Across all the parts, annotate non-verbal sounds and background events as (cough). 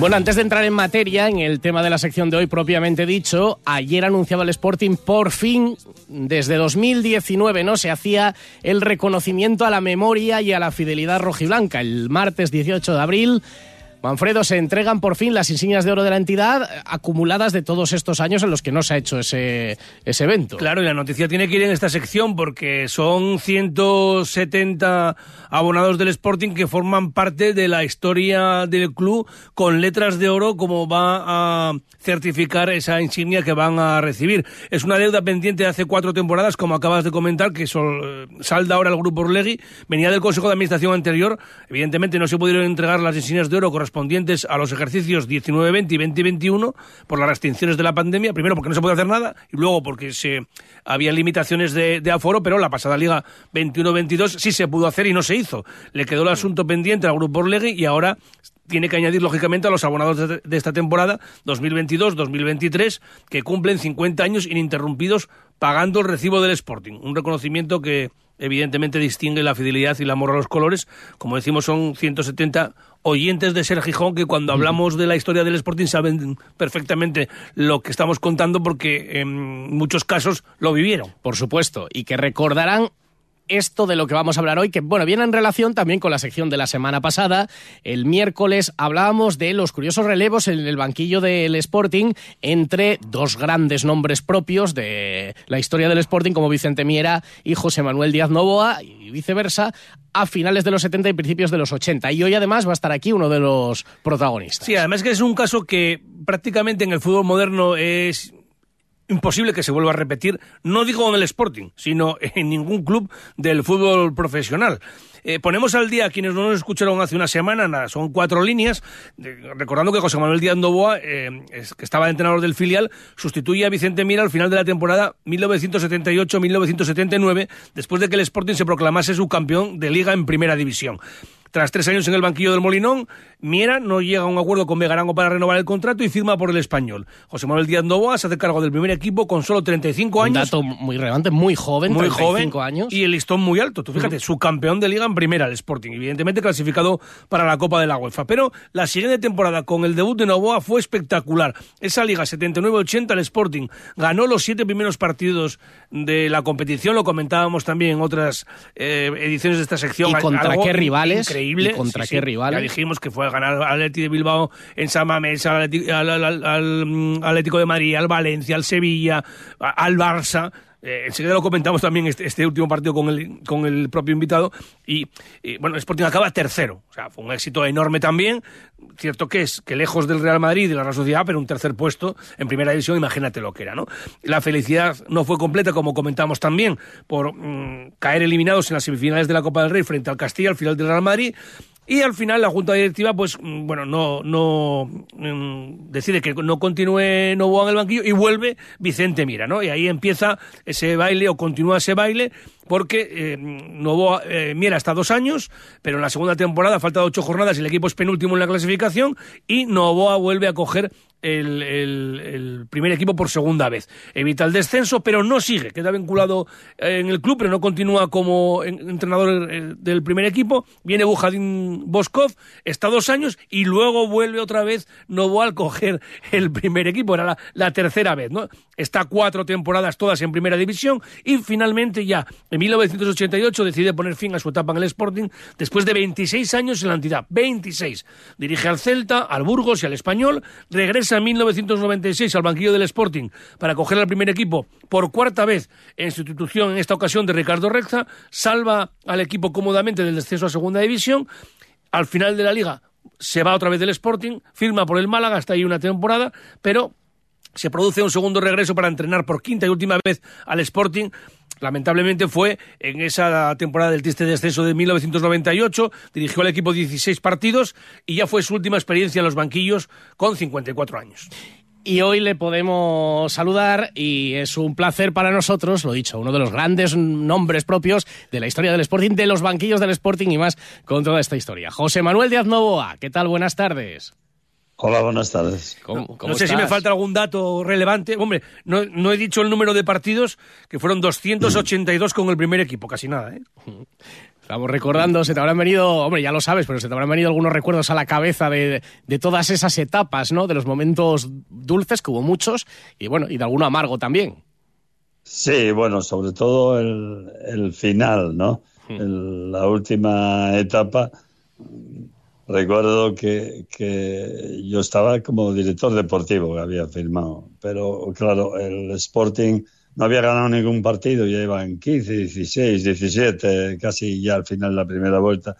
Bueno, antes de entrar en materia, en el tema de la sección de hoy propiamente dicho, ayer anunciaba el Sporting por fin, desde 2019, ¿no? Se hacía el reconocimiento a la memoria y a la fidelidad rojiblanca. El martes 18 de abril Manfredo, se entregan por fin las insignias de oro de la entidad acumuladas de todos estos años en los que no se ha hecho ese, ese evento. Claro, y la noticia tiene que ir en esta sección porque son 170 abonados del Sporting que forman parte de la historia del club con letras de oro como va a certificar esa insignia que van a recibir. Es una deuda pendiente de hace cuatro temporadas, como acabas de comentar, que sol, salda ahora el grupo Orlegui. Venía del Consejo de Administración anterior. Evidentemente no se pudieron entregar las insignias de oro a los ejercicios 19-20 y 20-21 por las restricciones de la pandemia. Primero porque no se puede hacer nada y luego porque se había limitaciones de, de aforo, pero la pasada Liga 21-22 sí se pudo hacer y no se hizo. Le quedó el asunto pendiente al grupo Orlegui y ahora tiene que añadir lógicamente a los abonados de, de esta temporada 2022-2023 que cumplen 50 años ininterrumpidos pagando el recibo del Sporting. Un reconocimiento que evidentemente distingue la fidelidad y el amor a los colores. Como decimos, son 170 oyentes de Ser Gijón que cuando hablamos de la historia del Sporting saben perfectamente lo que estamos contando porque en muchos casos lo vivieron. Por supuesto, y que recordarán esto de lo que vamos a hablar hoy, que bueno, viene en relación también con la sección de la semana pasada. El miércoles hablábamos de los curiosos relevos en el banquillo del Sporting entre dos grandes nombres propios de la historia del Sporting, como Vicente Miera y José Manuel Díaz Novoa, y viceversa, a finales de los 70 y principios de los 80. Y hoy además va a estar aquí uno de los protagonistas. Sí, además que es un caso que prácticamente en el fútbol moderno es imposible que se vuelva a repetir, no digo en el Sporting, sino (laughs) en ningún club del fútbol profesional. Eh, ponemos al día a quienes no nos escucharon hace una semana, nada, son cuatro líneas, recordando que José Manuel Díaz Novoa, eh, que estaba entrenador del filial, sustituye a Vicente Mira al final de la temporada 1978-1979, después de que el Sporting se proclamase subcampeón de liga en primera división. Tras tres años en el banquillo del Molinón, Miera no llega a un acuerdo con Megarango para renovar el contrato y firma por el español. José Manuel Díaz Novoa se hace cargo del primer equipo con solo 35 años. Un dato muy relevante, muy joven, muy 35 joven, años. Y el listón muy alto. Tú fíjate, uh -huh. su campeón de liga en primera, el Sporting. Evidentemente clasificado para la Copa de la UEFA. Pero la siguiente temporada con el debut de Novoa fue espectacular. Esa liga 79-80, el Sporting ganó los siete primeros partidos de la competición. Lo comentábamos también en otras eh, ediciones de esta sección. ¿Y contra Algo qué rivales? Increíble. ¿Y contra Sí, qué sí. rivales? Ya dijimos que fue a ganar al Atleti de Bilbao en San Mamés, al, Atlético de Madrid, al Valencia, al Sevilla, al Barça. Eh, enseguida lo comentamos también este, este último partido con el, con el propio invitado. Y, bueno, Sporting acaba tercero. O sea, fue un éxito enorme también. Cierto que es que lejos del Real Madrid y de la Real Sociedad, pero un tercer puesto en primera división, imagínate lo que era, ¿no? La felicidad no fue completa, como comentamos también, por mm, caer eliminados en las semifinales de la Copa del Rey frente al Castilla, al final del Real Madrid. Y al final la Junta Directiva, pues, mm, bueno, no, no mm, decide que no continúe Novoa en el banquillo y vuelve Vicente Mira, ¿no? Y ahí empieza ese baile o continúa ese baile porque eh, Novoa, eh, Miera está dos años, pero en la segunda temporada falta ocho jornadas y el equipo es penúltimo en la clasificación y Novoa vuelve a coger el, el- primer equipo por segunda vez. Evita el descenso, pero no sigue. Queda vinculado eh, en el club, pero no continúa como en- entrenador eh, del primer equipo. Viene Bujadín Boskov, está dos años y luego vuelve otra vez Novoa al coger el primer equipo. Era la, tercera vez, ¿no? Está cuatro temporadas todas en primera división y finalmente ya 1988 decide poner fin a su etapa en el Sporting después de 26 años en la entidad. 26. Dirige al Celta, al Burgos y al Español. Regresa en 1996 al banquillo del Sporting para coger al primer equipo por cuarta vez en sustitución en esta ocasión de Ricardo Reza. Salva al equipo cómodamente del descenso a segunda división. Al final de la liga se va otra vez del Sporting, firma por el Málaga hasta ahí una temporada, pero se produce un segundo regreso para entrenar por quinta y última vez al Sporting. Lamentablemente fue en esa temporada del triste descenso de 1998, dirigió al equipo 16 partidos y ya fue su última experiencia en los banquillos con 54 años. Y hoy le podemos saludar y es un placer para nosotros, lo dicho, uno de los grandes nombres propios de la historia del Sporting, de los banquillos del Sporting y más con toda esta historia. José Manuel Díaz Novoa, ¿qué tal? Buenas tardes. Hola, buenas tardes. no sé si me falta algún dato relevante. Hombre, no, no, he dicho el número de partidos, que fueron 282 con el primer equipo, casi nada. ¿eh? Estamos recordando, se te habrán venido, hombre, ya lo sabes, pero se te habrán venido algunos recuerdos a la cabeza de, de todas esas etapas, ¿no? De los momentos dulces, que hubo muchos, y bueno, y de alguno amargo también. Sí, bueno, sobre todo el, el final, ¿no? Hmm. la última etapa. Recuerdo que, que, yo estaba como director deportivo que había firmado, pero claro, el Sporting no había ganado ningún partido, ya iban 15, 16, 17, casi ya al final de la primera vuelta.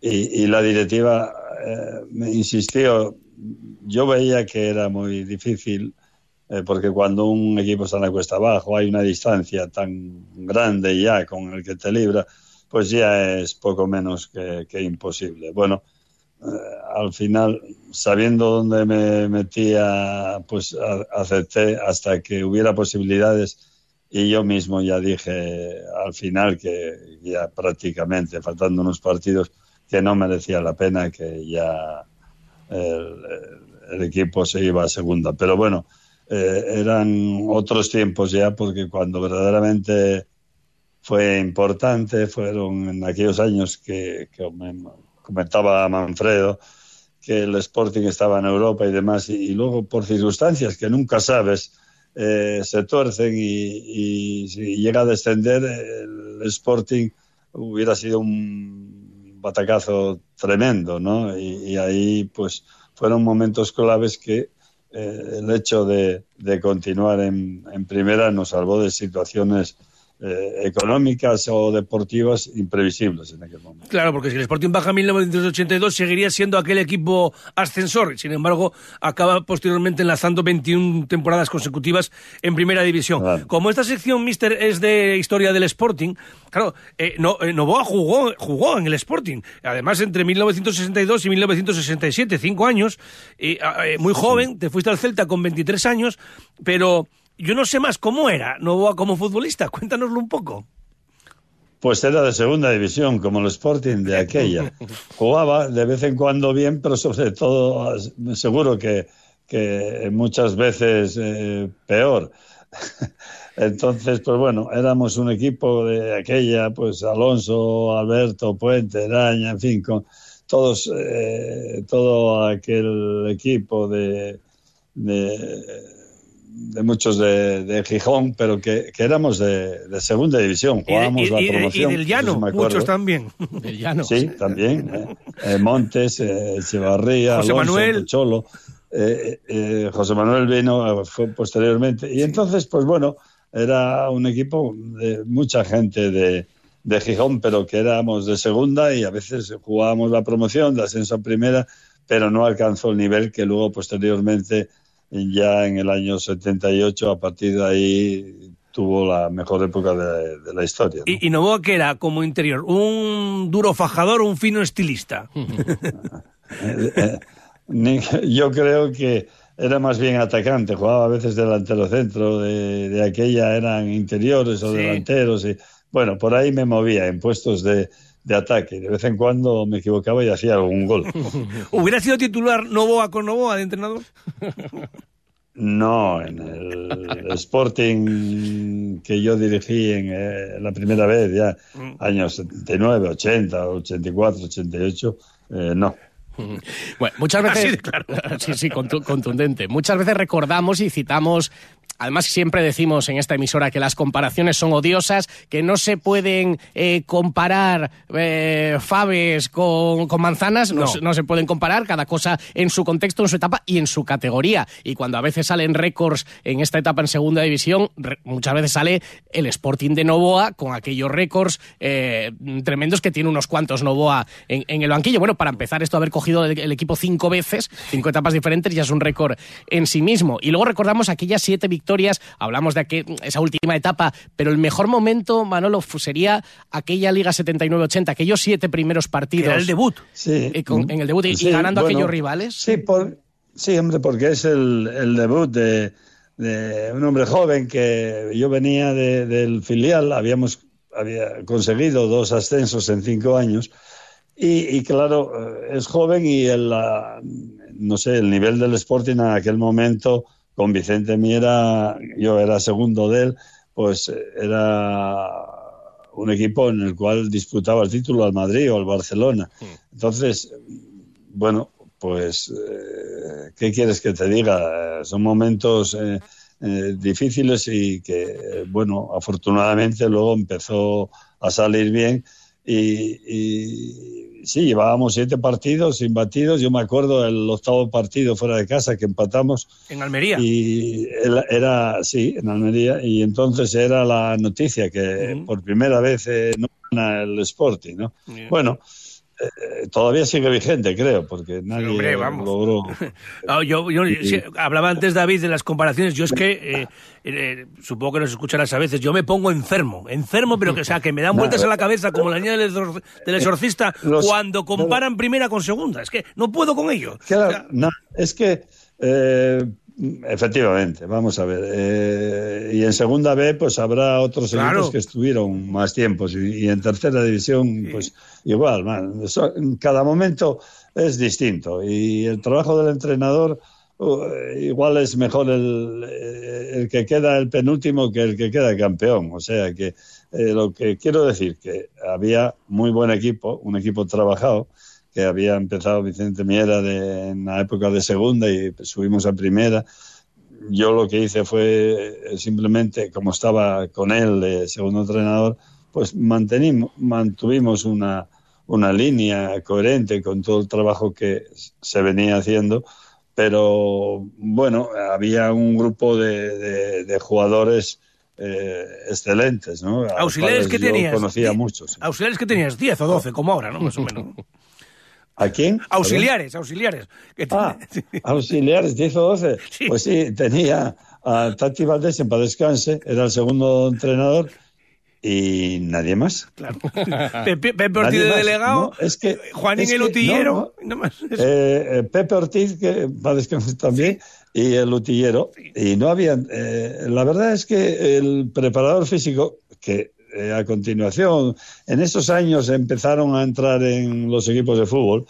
Y, la directiva eh, me insistió, yo veía que era muy difícil, eh, porque cuando un equipo está en la cuesta abajo, hay una distancia tan grande ya con el que te libra, pues ya es poco menos que, imposible. Bueno, al final, sabiendo dónde me metía, pues acepté hasta que hubiera posibilidades y yo mismo ya dije al final que ya prácticamente, faltando unos partidos, que no merecía la pena, que ya el, equipo se iba a segunda. Pero bueno, eh, eran otros tiempos ya porque cuando verdaderamente fue importante fueron en aquellos años que, que me, comentaba Manfredo, que el Sporting estaba en Europa y demás, y, luego por circunstancias que nunca sabes, eh, se tuercen y, si llega a descender, el Sporting hubiera sido un batacazo tremendo, ¿no? Y, ahí, pues, fueron momentos claves que eh, el hecho de, continuar en, en, primera nos salvó de situaciones eh, económicas o deportivas imprevisibles en aquel momento. Claro, porque si el Sporting baja en 1982 seguiría siendo aquel equipo ascensor, sin embargo acaba posteriormente enlazando 21 temporadas consecutivas en primera división. Como esta sección, Mister, es de historia del Sporting, claro, eh, no, eh, Novoa jugó, jugó en el Sporting, además entre 1962 y 1967, cinco años, muy joven, te fuiste al Celta con 23 años, pero yo no sé más cómo era Novoa como futbolista. (laughs) Cuéntanoslo un poco. Pues era de segunda división, como el Sporting de aquella. (laughs) Jugaba de vez en cuando bien, pero sobre todo seguro que, que muchas veces eh, peor. (laughs) Entonces, pues bueno, éramos un equipo de aquella, pues Alonso, Alberto, Puente, Daña, en fin, con todos, eh, todo aquel equipo de, de de muchos de, Gijón, pero que, éramos de, segunda división, jugábamos la promoción. Y del llano, muchos también. Del llano. Sí, también. Eh. Eh, Montes, eh, Echevarría, José Alonso, Manuel. Cholo. José Manuel vino fue posteriormente. Y entonces, pues bueno, era un equipo de mucha gente de, de Gijón, pero que éramos de segunda y a veces jugábamos la promoción de ascenso a primera, pero no alcanzó el nivel que luego posteriormente ya en el año 78, a partir de ahí tuvo la mejor época de, la historia. ¿Y, Novoa qué era como interior? ¿Un duro fajador o un fino estilista? (laughs) (laughs) Yo creo que era más bien atacante, jugaba a veces delantero centro, de, aquella eran interiores o delanteros. Y, bueno, por ahí me movía en puestos de, de ataque. De vez en cuando me equivocaba y hacía algún gol. (laughs) ¿Hubiera sido titular Novoa con Novoa de entrenador? (laughs) No, en el Sporting que yo dirigí en eh, la primera vez, ya mm. años 79, 80, 84, 88, no. Bueno, muchas (laughs) veces. sí, sí, contundente. Muchas veces recordamos y citamos Además, siempre decimos en esta emisora que las comparaciones son odiosas, que no se pueden eh, comparar eh, faves con, manzanas, no. se pueden comparar, cada cosa en su contexto, en su etapa y en su categoría. Y cuando a veces salen récords en esta etapa en segunda división, muchas veces sale el Sporting de Novoa con aquellos récords eh, tremendos que tiene unos cuantos Novoa en, el banquillo. Bueno, para empezar, esto haber cogido el, equipo cinco veces, cinco etapas diferentes, ya es un récord en sí mismo. Y luego recordamos aquellas siete victorias hablamos de esa última etapa, pero el mejor momento, Manolo, sería aquella Liga 79-80, aquellos siete primeros partidos. el debut. Sí. Eh, en el debut y, ganando a aquellos rivales. Sí, Sí, hombre, porque es el, el debut de, de, un hombre joven que yo venía de, del filial, habíamos había conseguido dos ascensos en cinco años y, y claro, eh, es joven y el, no sé, el nivel del Sporting en aquel momento con Vicente Miera, yo era segundo de él, pues eh, era un equipo en el cual disputaba el título al Madrid o al Barcelona. Entonces, bueno, pues, eh, ¿qué quieres que te diga? Son momentos eh, eh, difíciles y que, bueno, afortunadamente luego empezó a salir bien y, y sí, llevábamos siete partidos imbatidos. Yo me acuerdo el octavo partido fuera de casa que empatamos. En Almería. Y era, era sí, en Almería. Y entonces era la noticia que por primera vez eh, no gana el Sporting, ¿no? Bueno, eh, todavía sigue vigente, creo, porque nadie hombre, vamos. logró. (laughs) Ah, yo, yo- Y- sí, hablaba antes David de las comparaciones. Yo es que eh, eh, supongo que nos escucharás a veces. Yo me pongo enfermo, enfermo, pero que o sea que me dan vueltas a la cabeza como la niña del, (laughs) exor- del exorcista Los- cuando comparan primera con segunda. Es que no puedo con ello. Claro, O sea, no, es que efectivamente, vamos a ver. eh, y en segunda B, pues habrá otros Claro. equipos que estuvieron más tiempos. Y, y en tercera división, pues igual. man, eso- en cada momento es distinto. Y el trabajo del entrenador. uh, igual es mejor el, eh, el que queda el penúltimo que el que queda campeón. O sea que eh, lo que quiero decir que había muy buen equipo, un equipo trabajado, que había empezado Vicente Miera de- en la época de segunda y subimos a primera. Yo lo que hice fue eh, simplemente, como estaba con él de segundo entrenador, pues mantenimos, mantuvimos una, una línea coherente con todo el trabajo que se venía haciendo, pero bueno, había un grupo de, de- de jugadores eh, excelentes, ¿no? Auxiliares que tenías. conocía muchos. Auxiliares que tenías 10 o 12, como ahora, ¿no? Más o menos. ¿A quién? Auxiliares, auxiliares. Que Ah, (laughs) sí. auxiliares, 10 o 12. Sí. Pues sí, tenía a Tati Valdés en paz descanse, era el segundo entrenador y nadie más. Claro. Pepe, Pepe Ortiz de delegado, No, es que- Juanín es el Utillero. no, no. más. Eh, eh, Pepe Ortiz, que en paz descanse también, y el utillero. Y no habían. eh, la verdad es que el preparador físico, que eh, a continuación, en esos años empezaron a entrar en los equipos de fútbol,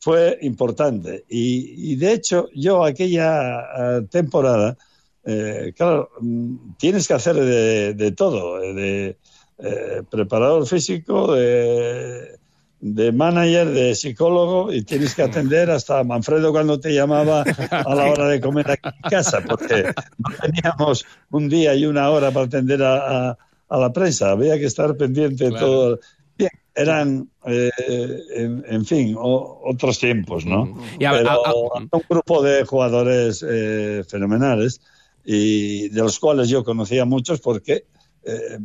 fue importante. Y, de hecho, yo aquella eh, temporada, eh, claro, mm, tienes que hacer de, todo, eh, de preparador físico, de, de manager, de psicólogo, y tienes que atender hasta Manfredo cuando te llamaba a la hora de comer aquí en casa, porque no teníamos un día y una hora para atender a- a la prensa, había que estar pendiente de Claro. todo. Bien, eran, eh, en, en fin, o- otros tiempos, ¿no? Y a- Pero a- a- había un grupo de jugadores eh, fenomenales y de los cuales yo conocía muchos porque eh,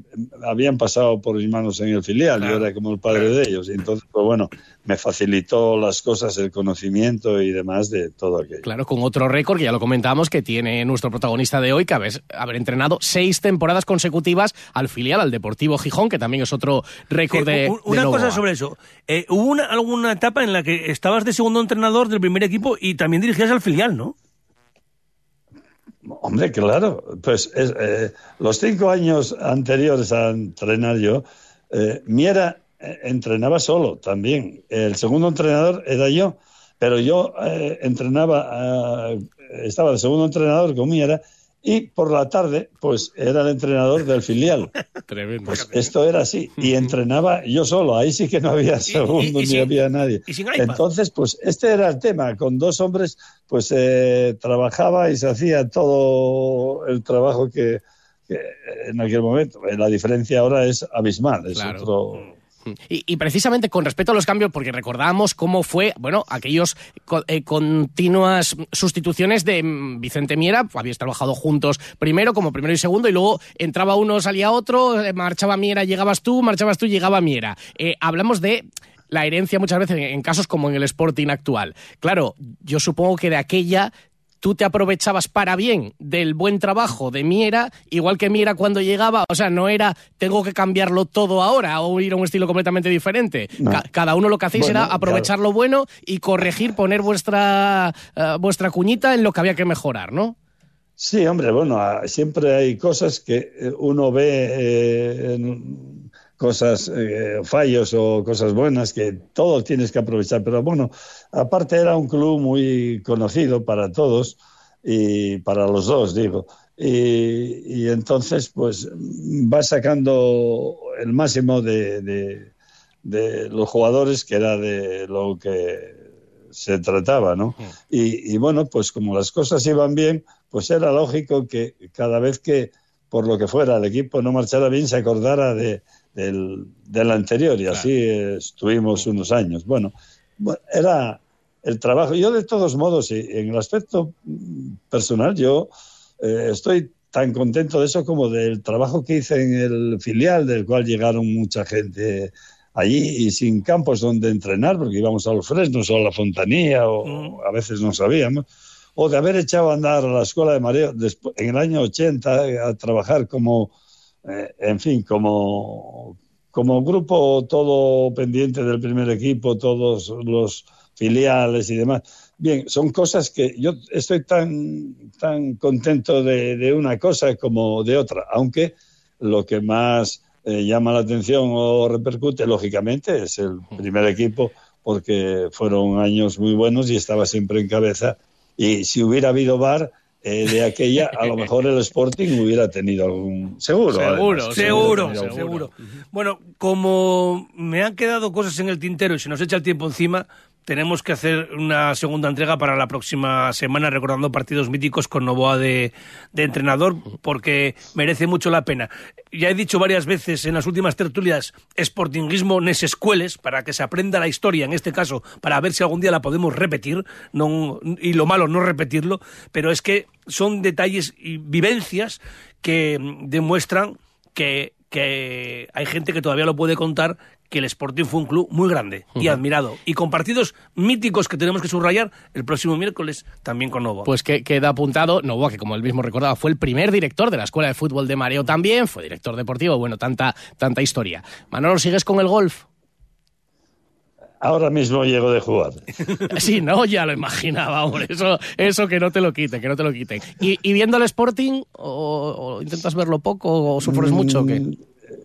habían pasado por mis manos en el filial, Claro. yo era como el padre de ellos, y entonces, pues bueno, me facilitó las cosas, el conocimiento y demás de todo aquello. Claro, con otro récord que ya lo comentamos que tiene nuestro protagonista de hoy, que haber, haber entrenado seis temporadas consecutivas al filial, al Deportivo Gijón, que también es otro récord de. Eh, u- una de cosa sobre eso. Eh, hubo una, alguna etapa en la que estabas de segundo entrenador del primer equipo y también dirigías al filial, ¿no? Hombre, claro, pues es, eh, los cinco años anteriores a entrenar yo, eh, Miera eh, entrenaba solo también. El segundo entrenador era yo, pero yo eh, entrenaba, estaba de segundo entrenador con Miera y por la tarde, pues era el entrenador del filial. (laughs) Tremendo. Pues esto era así. Y entrenaba yo solo. Ahí sí que no había segundo y ni sin- había nadie. Entonces, pues este era el tema. Con dos hombres, pues eh, trabajaba y se hacía todo el trabajo que, que en aquel momento. La diferencia ahora es abismal. Es Claro. otro. Y, precisamente con respecto a los cambios, porque recordamos cómo fue, bueno, aquellos eh, continuas sustituciones de mm, Vicente Miera, habíais trabajado juntos primero, como primero y segundo, y luego entraba uno, salía otro, eh, marchaba Miera, llegabas tú, marchabas tú, llegaba Miera. Eh, hablamos de la herencia muchas veces en casos como en el Sporting actual. Claro, yo supongo que de aquella tú te aprovechabas para bien del buen trabajo de Miera, igual que Miera cuando llegaba, o sea, no era tengo que cambiarlo todo ahora o ir a un estilo completamente diferente. cada uno lo que hacéis era aprovechar lo bueno y corregir, poner vuestra, eh, vuestra cuñita en lo que había que mejorar, ¿no? Sí, hombre, bueno, siempre hay cosas que eh, uno ve, eh, cosas, eh, fallos o cosas buenas que todo tienes que aprovechar. Pero bueno, aparte era un club muy conocido para todos y para los dos, digo. Y, entonces, pues va sacando el máximo de, de, los jugadores, que era de lo que se trataba, ¿no? Y, y bueno, pues como las cosas iban bien, pues era lógico que cada vez que, por lo que fuera, el equipo no marchara bien, se acordara de, del, anterior y así estuvimos unos años. Bueno, era el trabajo. Yo de todos modos, en el aspecto personal, yo eh, estoy tan contento de eso como del trabajo que hice en el filial, del cual llegaron mucha gente allí y sin campos donde entrenar, porque íbamos a los Fresnos o a la Fontanía o mm. a veces no sabíamos o de haber echado a andar a la escuela de mareo en el año 80 eh, a trabajar como, eh, en fin, como, como grupo todo pendiente del primer equipo, todos los filiales y demás. Bien, son cosas que yo estoy tan, tan contento de, una cosa como de otra, aunque lo que más eh, llama la atención o repercute, lógicamente, es el primer equipo, porque fueron años muy buenos y estaba siempre en cabeza y si hubiera habido bar eh, de aquella, a lo mejor el Sporting hubiera tenido algún... Seguro. Seguro, seguro, seguro. Bueno, como me han quedado cosas en el tintero y se nos echa el tiempo encima, tenemos que hacer una segunda entrega para la próxima semana recordando partidos míticos con Novoa de, entrenador porque merece mucho la pena. Ya he dicho varias veces en las últimas tertulias sportingismo nes escueles para que se aprenda la historia, en este caso, para ver si algún día la podemos repetir y lo malo no repetirlo, pero es que son detalles y vivencias que demuestran que que hay gente que todavía lo puede contar que el Sporting fue un club muy grande y admirado. Y con partidos míticos que tenemos que subrayar el próximo miércoles también con Novoa. Pues que queda apuntado Novoa, que como él mismo recordaba, fue el primer director de la Escuela de Fútbol de Mareo también, fue director deportivo, bueno, tanta, tanta historia. Manolo, ¿sigues con el golf? Ahora mismo llego de jugar. (laughs) Sí, no, ya lo imaginaba, hombre. Eso, eso que no te lo quiten, que no te lo quiten. ¿Y, viendo el Sporting, o, intentas verlo poco, o sufres mucho? O qué? Mm,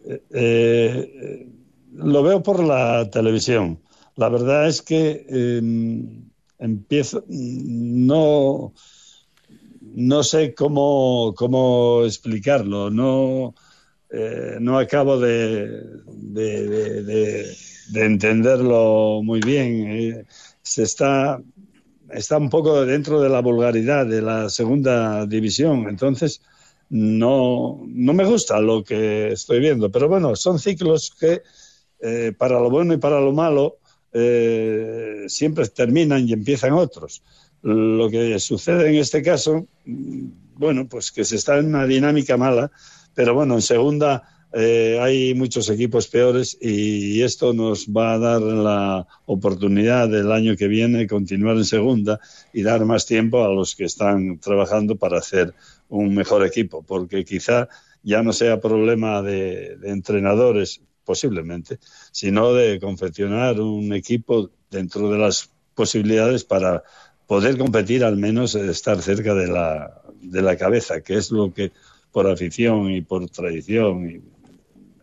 eh, eh lo veo por la televisión. La verdad es que em, empiezo, no, no sé cómo, cómo explicarlo, no, eh, no acabo de, de, entenderlo muy bien. Eh, se está, está un poco dentro de la vulgaridad de la segunda división, entonces no, no me gusta lo que estoy viendo, pero bueno, son ciclos que eh, para lo bueno y para lo malo, eh, siempre terminan y empiezan otros. Lo que sucede en este caso, mm, bueno, pues que se está en una dinámica mala, pero bueno, en segunda eh, hay muchos equipos peores y esto nos va a dar la oportunidad del año que viene continuar en segunda y dar más tiempo a los que están trabajando para hacer un mejor equipo, porque quizá ya no sea problema de entrenadores posiblemente, sino de confeccionar un equipo dentro de las posibilidades para poder competir, al menos estar cerca de la, de la cabeza, que es lo que por afición y por tradición y,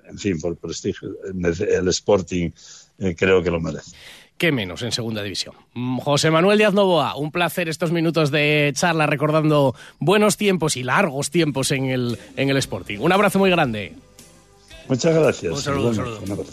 en fin, por prestigio, el Sporting eh, creo que lo merece qué menos en segunda división. José Manuel Díaz Novoa, un placer estos minutos de charla recordando buenos tiempos y largos tiempos en el, en el Sporting. Un abrazo muy grande. Muchas gracias. Un saludo, un saludo.